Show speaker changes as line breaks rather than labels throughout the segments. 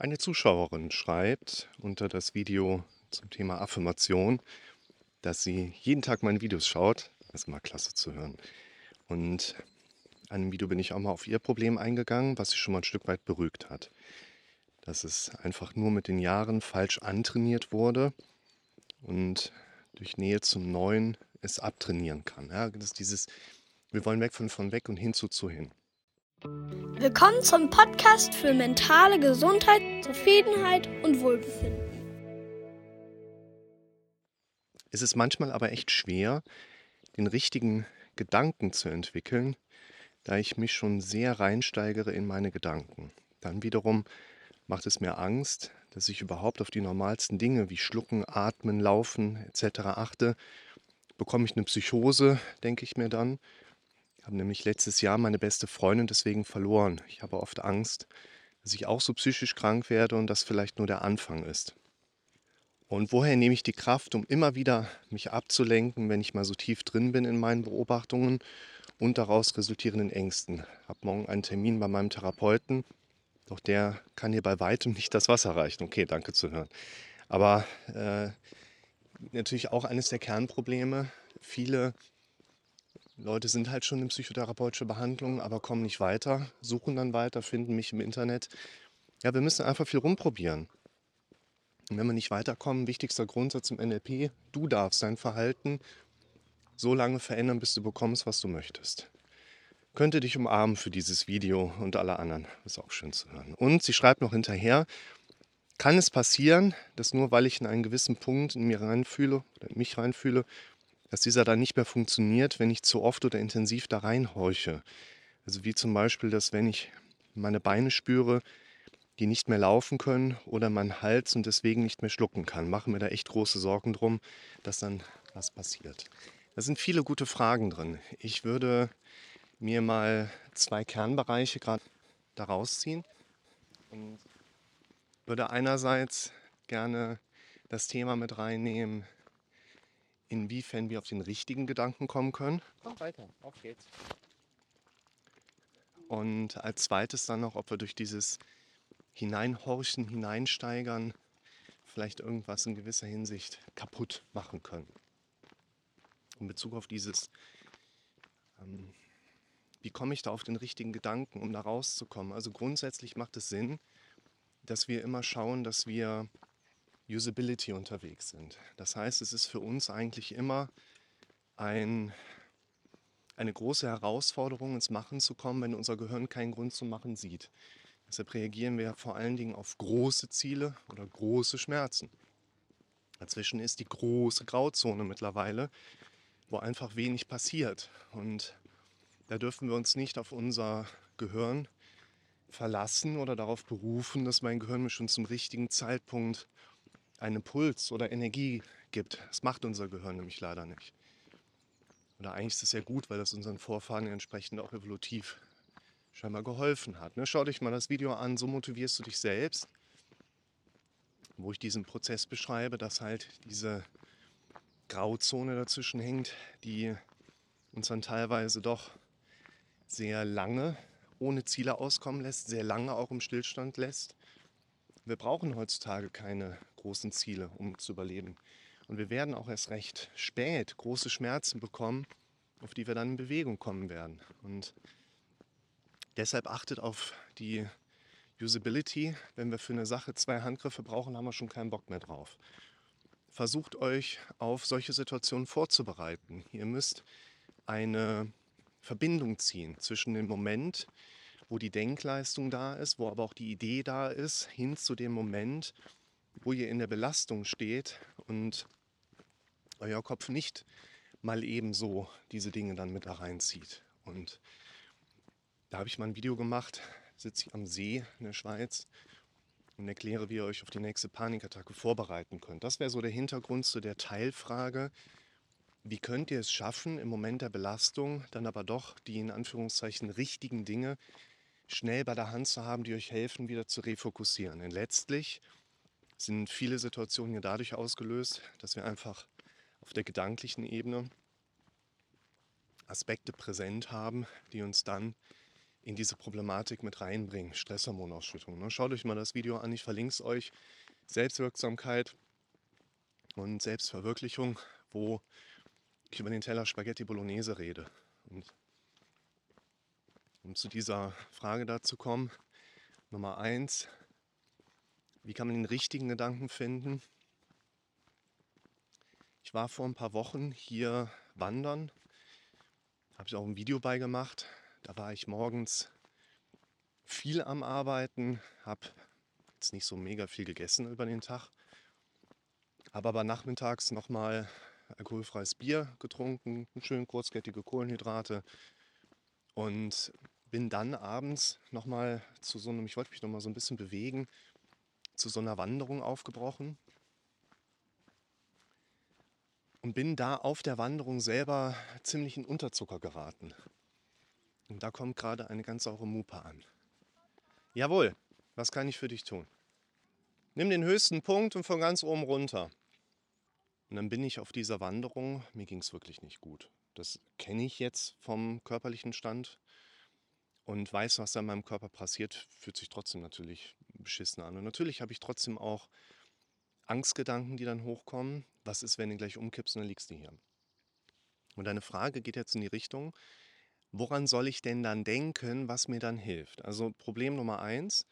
Eine Zuschauerin schreibt unter das Video zum Thema Affirmation, dass sie jeden Tag meine Videos schaut. Das ist mal klasse zu hören. Und an dem Video bin ich auch mal auf ihr Problem eingegangen, was sie schon mal ein Stück weit beruhigt hat. Dass es einfach nur mit den Jahren falsch antrainiert wurde und durch Nähe zum Neuen es abtrainieren kann. Ja, das ist dieses, wir wollen weg von von weg und hin zu zu hin.
Willkommen zum Podcast für mentale Gesundheit, Zufriedenheit und Wohlbefinden.
Es ist manchmal aber echt schwer, den richtigen Gedanken zu entwickeln, da ich mich schon sehr reinsteigere in meine Gedanken. Dann wiederum macht es mir Angst, dass ich überhaupt auf die normalsten Dinge wie Schlucken, Atmen, Laufen etc. achte. Bekomme ich eine Psychose, denke ich mir dann. Habe nämlich letztes Jahr meine beste Freundin deswegen verloren. Ich habe oft Angst, dass ich auch so psychisch krank werde und das vielleicht nur der Anfang ist. Und woher nehme ich die Kraft, um immer wieder mich abzulenken, wenn ich mal so tief drin bin in meinen Beobachtungen und daraus resultierenden Ängsten? Ich habe morgen einen Termin bei meinem Therapeuten, doch der kann hier bei weitem nicht das Wasser reichen. Okay, danke zu hören. Aber äh, natürlich auch eines der Kernprobleme. Viele Leute sind halt schon in psychotherapeutischer Behandlung, aber kommen nicht weiter, suchen dann weiter, finden mich im Internet. Ja, wir müssen einfach viel rumprobieren. Und wenn wir nicht weiterkommen, wichtigster Grundsatz im NLP, du darfst dein Verhalten so lange verändern, bis du bekommst, was du möchtest. Könnte dich umarmen für dieses Video und alle anderen. Ist auch schön zu hören. Und sie schreibt noch hinterher, kann es passieren, dass nur weil ich in einen gewissen Punkt in mir reinfühle oder in mich reinfühle, dass dieser dann nicht mehr funktioniert, wenn ich zu oft oder intensiv da reinhorche. Also wie zum Beispiel, dass wenn ich meine Beine spüre, die nicht mehr laufen können oder mein Hals und deswegen nicht mehr schlucken kann. Machen mir da echt große Sorgen drum, dass dann was passiert. Da sind viele gute Fragen drin. Ich würde mir mal zwei Kernbereiche gerade daraus ziehen und würde einerseits gerne das Thema mit reinnehmen, inwiefern wir auf den richtigen Gedanken kommen können.
Komm weiter, auf geht's.
Und als zweites dann noch, ob wir durch dieses Hineinhorchen, Hineinsteigern vielleicht irgendwas in gewisser Hinsicht kaputt machen können. In Bezug auf dieses, ähm, wie komme ich da auf den richtigen Gedanken, um da rauszukommen. Also grundsätzlich macht es Sinn, dass wir immer schauen, dass wir Usability unterwegs sind. Das heißt, es ist für uns eigentlich immer ein, eine große Herausforderung, ins Machen zu kommen, wenn unser Gehirn keinen Grund zum Machen sieht. Deshalb reagieren wir vor allen Dingen auf große Ziele oder große Schmerzen. Dazwischen ist die große Grauzone mittlerweile, wo einfach wenig passiert. Und da dürfen wir uns nicht auf unser Gehirn verlassen oder darauf berufen, dass mein Gehirn mir schon zum richtigen Zeitpunkt einen Puls oder Energie gibt. Das macht unser Gehirn nämlich leider nicht. Oder eigentlich ist es ja gut, weil das unseren Vorfahren entsprechend auch evolutiv scheinbar geholfen hat. Ne? Schau dich mal das Video an, so motivierst du dich selbst, wo ich diesen Prozess beschreibe, dass halt diese Grauzone dazwischen hängt, die uns dann teilweise doch sehr lange ohne Ziele auskommen lässt, sehr lange auch im Stillstand lässt. Wir brauchen heutzutage keine großen Ziele, um zu überleben. Und wir werden auch erst recht spät große Schmerzen bekommen, auf die wir dann in Bewegung kommen werden. Und Deshalb achtet auf die Usability. Wenn wir für eine Sache zwei Handgriffe brauchen, haben wir schon keinen Bock mehr drauf. Versucht euch auf solche Situationen vorzubereiten. Ihr müsst eine Verbindung ziehen zwischen dem Moment, wo die Denkleistung da ist, wo aber auch die Idee da ist, hin zu dem Moment, wo ihr in der Belastung steht und euer Kopf nicht mal ebenso diese Dinge dann mit da reinzieht. Und da habe ich mal ein Video gemacht, sitze ich am See in der Schweiz und erkläre, wie ihr euch auf die nächste Panikattacke vorbereiten könnt. Das wäre so der Hintergrund zu der Teilfrage, wie könnt ihr es schaffen, im Moment der Belastung dann aber doch die in Anführungszeichen richtigen Dinge schnell bei der Hand zu haben, die euch helfen, wieder zu refokussieren. Denn letztlich sind viele Situationen ja dadurch ausgelöst, dass wir einfach auf der gedanklichen Ebene Aspekte präsent haben, die uns dann in diese Problematik mit reinbringen. Stresshormonausschüttung. Ne? Schaut euch mal das Video an, ich verlinke es euch. Selbstwirksamkeit und Selbstverwirklichung, wo ich über den Teller Spaghetti Bolognese rede. Und um zu dieser Frage dazu kommen, Nummer eins, wie kann man den richtigen Gedanken finden? Ich war vor ein paar Wochen hier wandern, habe ich auch ein Video beigemacht. Da war ich morgens viel am Arbeiten, habe jetzt nicht so mega viel gegessen über den Tag, habe aber nachmittags nochmal alkoholfreies Bier getrunken, schön kurzkettige Kohlenhydrate und bin dann abends nochmal zu so einem, ich wollte mich nochmal so ein bisschen bewegen, zu so einer Wanderung aufgebrochen und bin da auf der Wanderung selber ziemlich in Unterzucker geraten. Und da kommt gerade eine ganz saure Mupa an. Jawohl, was kann ich für dich tun? Nimm den höchsten Punkt und von ganz oben runter. Und dann bin ich auf dieser Wanderung, mir ging es wirklich nicht gut. Das kenne ich jetzt vom körperlichen Stand und weiß, was da in meinem Körper passiert, fühlt sich trotzdem natürlich beschissen an. Und natürlich habe ich trotzdem auch Angstgedanken, die dann hochkommen. Was ist, wenn du gleich umkippst und dann liegst du hier? Und deine Frage geht jetzt in die Richtung, woran soll ich denn dann denken, was mir dann hilft? Also Problem Nummer eins,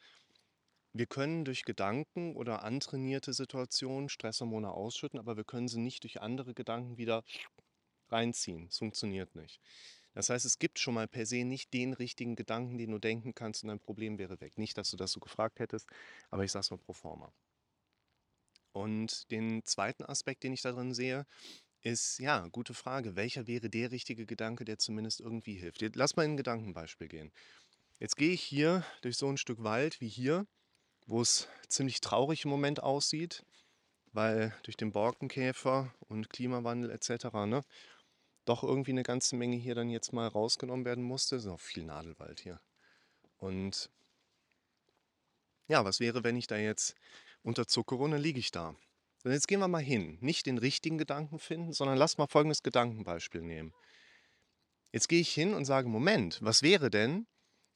wir können durch Gedanken oder antrainierte Situationen Stresshormone ausschütten, aber wir können sie nicht durch andere Gedanken wieder reinziehen. Es funktioniert nicht. Das heißt, es gibt schon mal per se nicht den richtigen Gedanken, den du denken kannst und dein Problem wäre weg. Nicht, dass du das so gefragt hättest, aber ich sage es mal pro forma. Und den zweiten Aspekt, den ich da drin sehe, ist, ja, gute Frage. Welcher wäre der richtige Gedanke, der zumindest irgendwie hilft? Lass mal in ein Gedankenbeispiel gehen. Jetzt gehe ich hier durch so ein Stück Wald wie hier, wo es ziemlich traurig im Moment aussieht, weil durch den Borkenkäfer und Klimawandel etc. Ne, doch irgendwie eine ganze Menge hier dann jetzt mal rausgenommen werden musste. Es ist auch viel Nadelwald hier. Und ja, was wäre, wenn ich da jetzt unterzuckere und dann liege ich da. Und jetzt gehen wir mal hin. Nicht den richtigen Gedanken finden, sondern lass mal folgendes Gedankenbeispiel nehmen. Jetzt gehe ich hin und sage, Moment, was wäre denn,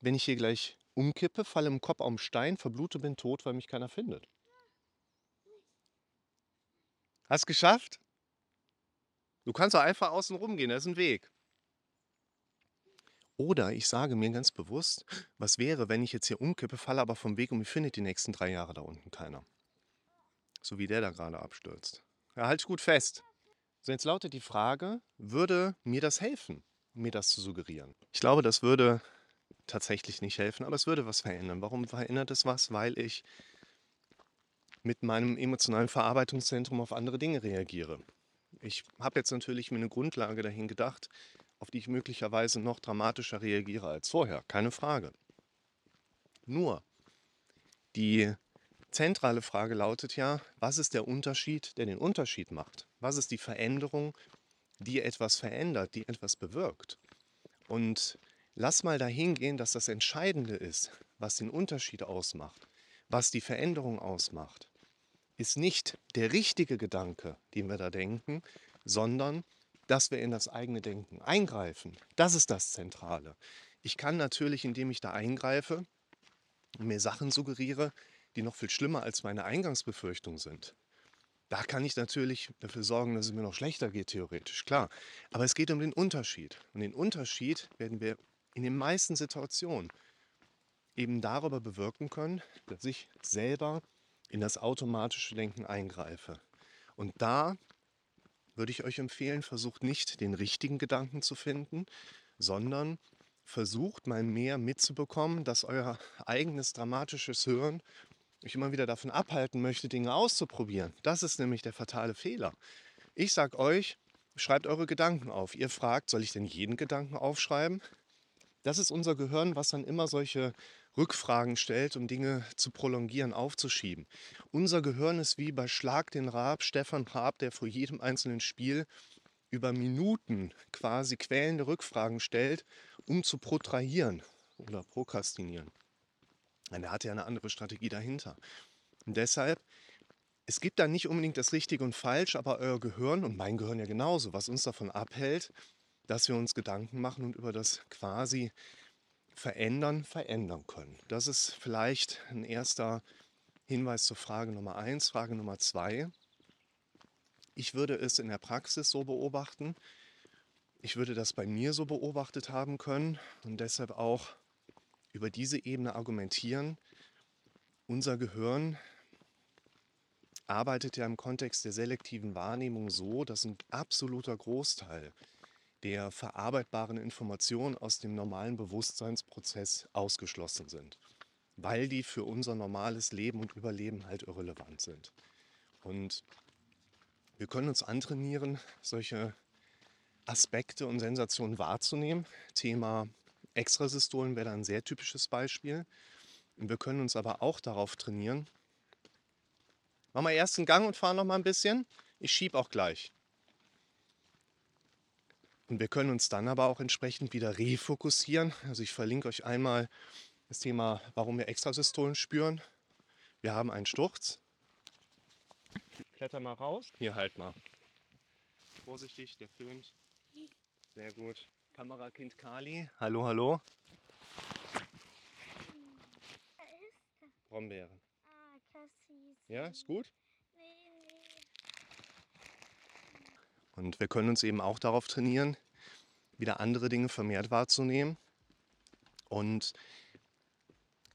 wenn ich hier gleich umkippe, falle im Kopf auf den Stein, verblute, bin tot, weil mich keiner findet? Hast geschafft? Du kannst doch einfach außen rumgehen, da ist ein Weg. Oder ich sage mir ganz bewusst, was wäre, wenn ich jetzt hier umkippe, falle aber vom Weg und mich findet die nächsten drei Jahre da unten keiner. So wie der da gerade abstürzt. Ja, halt gut fest. So, jetzt lautet die Frage, würde mir das helfen, mir das zu suggerieren? Ich glaube, das würde tatsächlich nicht helfen, aber es würde was verändern. Warum verändert es was? Weil ich mit meinem emotionalen Verarbeitungszentrum auf andere Dinge reagiere. Ich habe jetzt natürlich mir eine Grundlage dahin gedacht, auf die ich möglicherweise noch dramatischer reagiere als vorher, keine Frage. Nur, die zentrale Frage lautet ja, was ist der Unterschied, der den Unterschied macht? Was ist die Veränderung, die etwas verändert, die etwas bewirkt? Und lass mal dahin gehen, dass das Entscheidende ist, was den Unterschied ausmacht, was die Veränderung ausmacht, ist nicht der richtige Gedanke, den wir da denken, sondern dass wir in das eigene Denken eingreifen. Das ist das Zentrale. Ich kann natürlich, indem ich da eingreife mir Sachen suggeriere, die noch viel schlimmer als meine Eingangsbefürchtung sind. Da kann ich natürlich dafür sorgen, dass es mir noch schlechter geht, theoretisch, klar. Aber es geht um den Unterschied. Und den Unterschied werden wir in den meisten Situationen eben darüber bewirken können, dass ich selber in das automatische Denken eingreife. Und da würde ich euch empfehlen, versucht nicht den richtigen Gedanken zu finden, sondern versucht mal mehr mitzubekommen, dass euer eigenes dramatisches Hören euch immer wieder davon abhalten möchte, Dinge auszuprobieren. Das ist nämlich der fatale Fehler. Ich sage euch, schreibt eure Gedanken auf. Ihr fragt, soll ich denn jeden Gedanken aufschreiben? Das ist unser Gehirn, was dann immer solche Rückfragen stellt, um Dinge zu prolongieren, aufzuschieben. Unser Gehirn ist wie bei Schlag den Raab, Stefan Raab, der vor jedem einzelnen Spiel über Minuten quasi quälende Rückfragen stellt, um zu protrahieren oder prokrastinieren. Und er hat ja eine andere Strategie dahinter. Und deshalb, es gibt da nicht unbedingt das Richtige und Falsch, aber euer Gehirn und mein Gehirn ja genauso, was uns davon abhält, dass wir uns Gedanken machen und über das quasi verändern, verändern können. Das ist vielleicht ein erster Hinweis zur Frage Nummer eins. Frage Nummer zwei. Ich würde es in der Praxis so beobachten. Ich würde das bei mir so beobachtet haben können und deshalb auch über diese Ebene argumentieren. Unser Gehirn arbeitet ja im Kontext der selektiven Wahrnehmung so, dass ein absoluter Großteil der verarbeitbaren Informationen aus dem normalen Bewusstseinsprozess ausgeschlossen sind, weil die für unser normales Leben und Überleben halt irrelevant sind. Und wir können uns antrainieren, solche Aspekte und Sensationen wahrzunehmen. Thema Extrasystolen wäre da ein sehr typisches Beispiel. Und wir können uns aber auch darauf trainieren. Machen wir erst einen Gang und fahren noch mal ein bisschen. Ich schiebe auch gleich. Und wir können uns dann aber auch entsprechend wieder refokussieren. Also ich verlinke euch einmal das Thema, warum wir Extrasystolen spüren. Wir haben einen Sturz. Kletter mal raus. Hier halt mal. Vorsichtig, der filmt. Sehr gut. Kamerakind Kali. Hallo, hallo. Brombeeren. Ja, ist gut. Und wir können uns eben auch darauf trainieren, wieder andere Dinge vermehrt wahrzunehmen. Und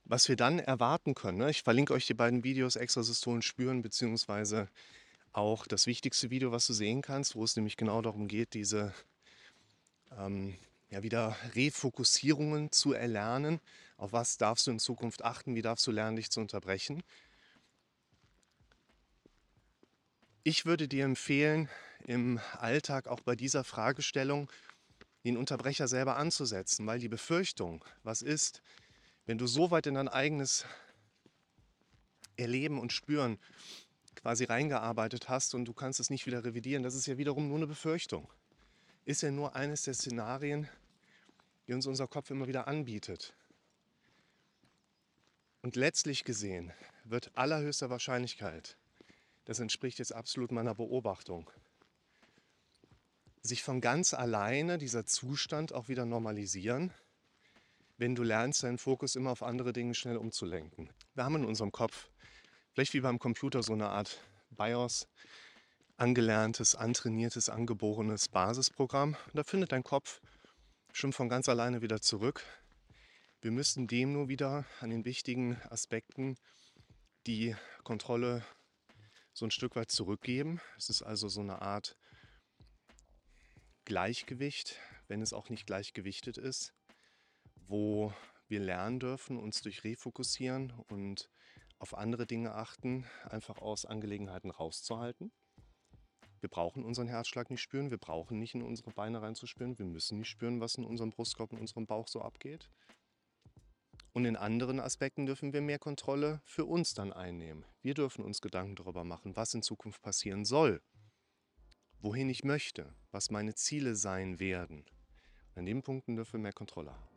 was wir dann erwarten können, ne? ich verlinke euch die beiden Videos Extrasystolen spüren, beziehungsweise auch das wichtigste Video, was du sehen kannst, wo es nämlich genau darum geht, diese ähm, ja, wieder Refokussierungen zu erlernen. Auf was darfst du in Zukunft achten? Wie darfst du lernen, dich zu unterbrechen? Ich würde dir empfehlen, im Alltag auch bei dieser Fragestellung den Unterbrecher selber anzusetzen, weil die Befürchtung, was ist, wenn du so weit in dein eigenes Erleben und Spüren quasi reingearbeitet hast und du kannst es nicht wieder revidieren, das ist ja wiederum nur eine Befürchtung. Ist ja nur eines der Szenarien, die uns unser Kopf immer wieder anbietet. Und letztlich gesehen wird allerhöchster Wahrscheinlichkeit, das entspricht jetzt absolut meiner Beobachtung, sich von ganz alleine dieser Zustand auch wieder normalisieren, wenn du lernst, deinen Fokus immer auf andere Dinge schnell umzulenken. Wir haben in unserem Kopf, vielleicht wie beim Computer, so eine Art BIOS, angelerntes, antrainiertes, angeborenes Basisprogramm. Und da findet dein Kopf schon von ganz alleine wieder zurück. Wir müssten dem nur wieder an den wichtigen Aspekten die Kontrolle so ein Stück weit zurückgeben. Es ist also so eine Art Gleichgewicht, wenn es auch nicht gleichgewichtet ist, wo wir lernen dürfen, uns durch Refokussieren und auf andere Dinge achten, einfach aus Angelegenheiten rauszuhalten. Wir brauchen unseren Herzschlag nicht spüren, wir brauchen nicht in unsere Beine reinzuspüren, wir müssen nicht spüren, was in unserem Brustkorb und unserem Bauch so abgeht. Und in anderen Aspekten dürfen wir mehr Kontrolle für uns dann einnehmen. Wir dürfen uns Gedanken darüber machen, was in Zukunft passieren soll wohin ich möchte, was meine Ziele sein werden. an den Punkten dürfen wir mehr Kontrolle haben.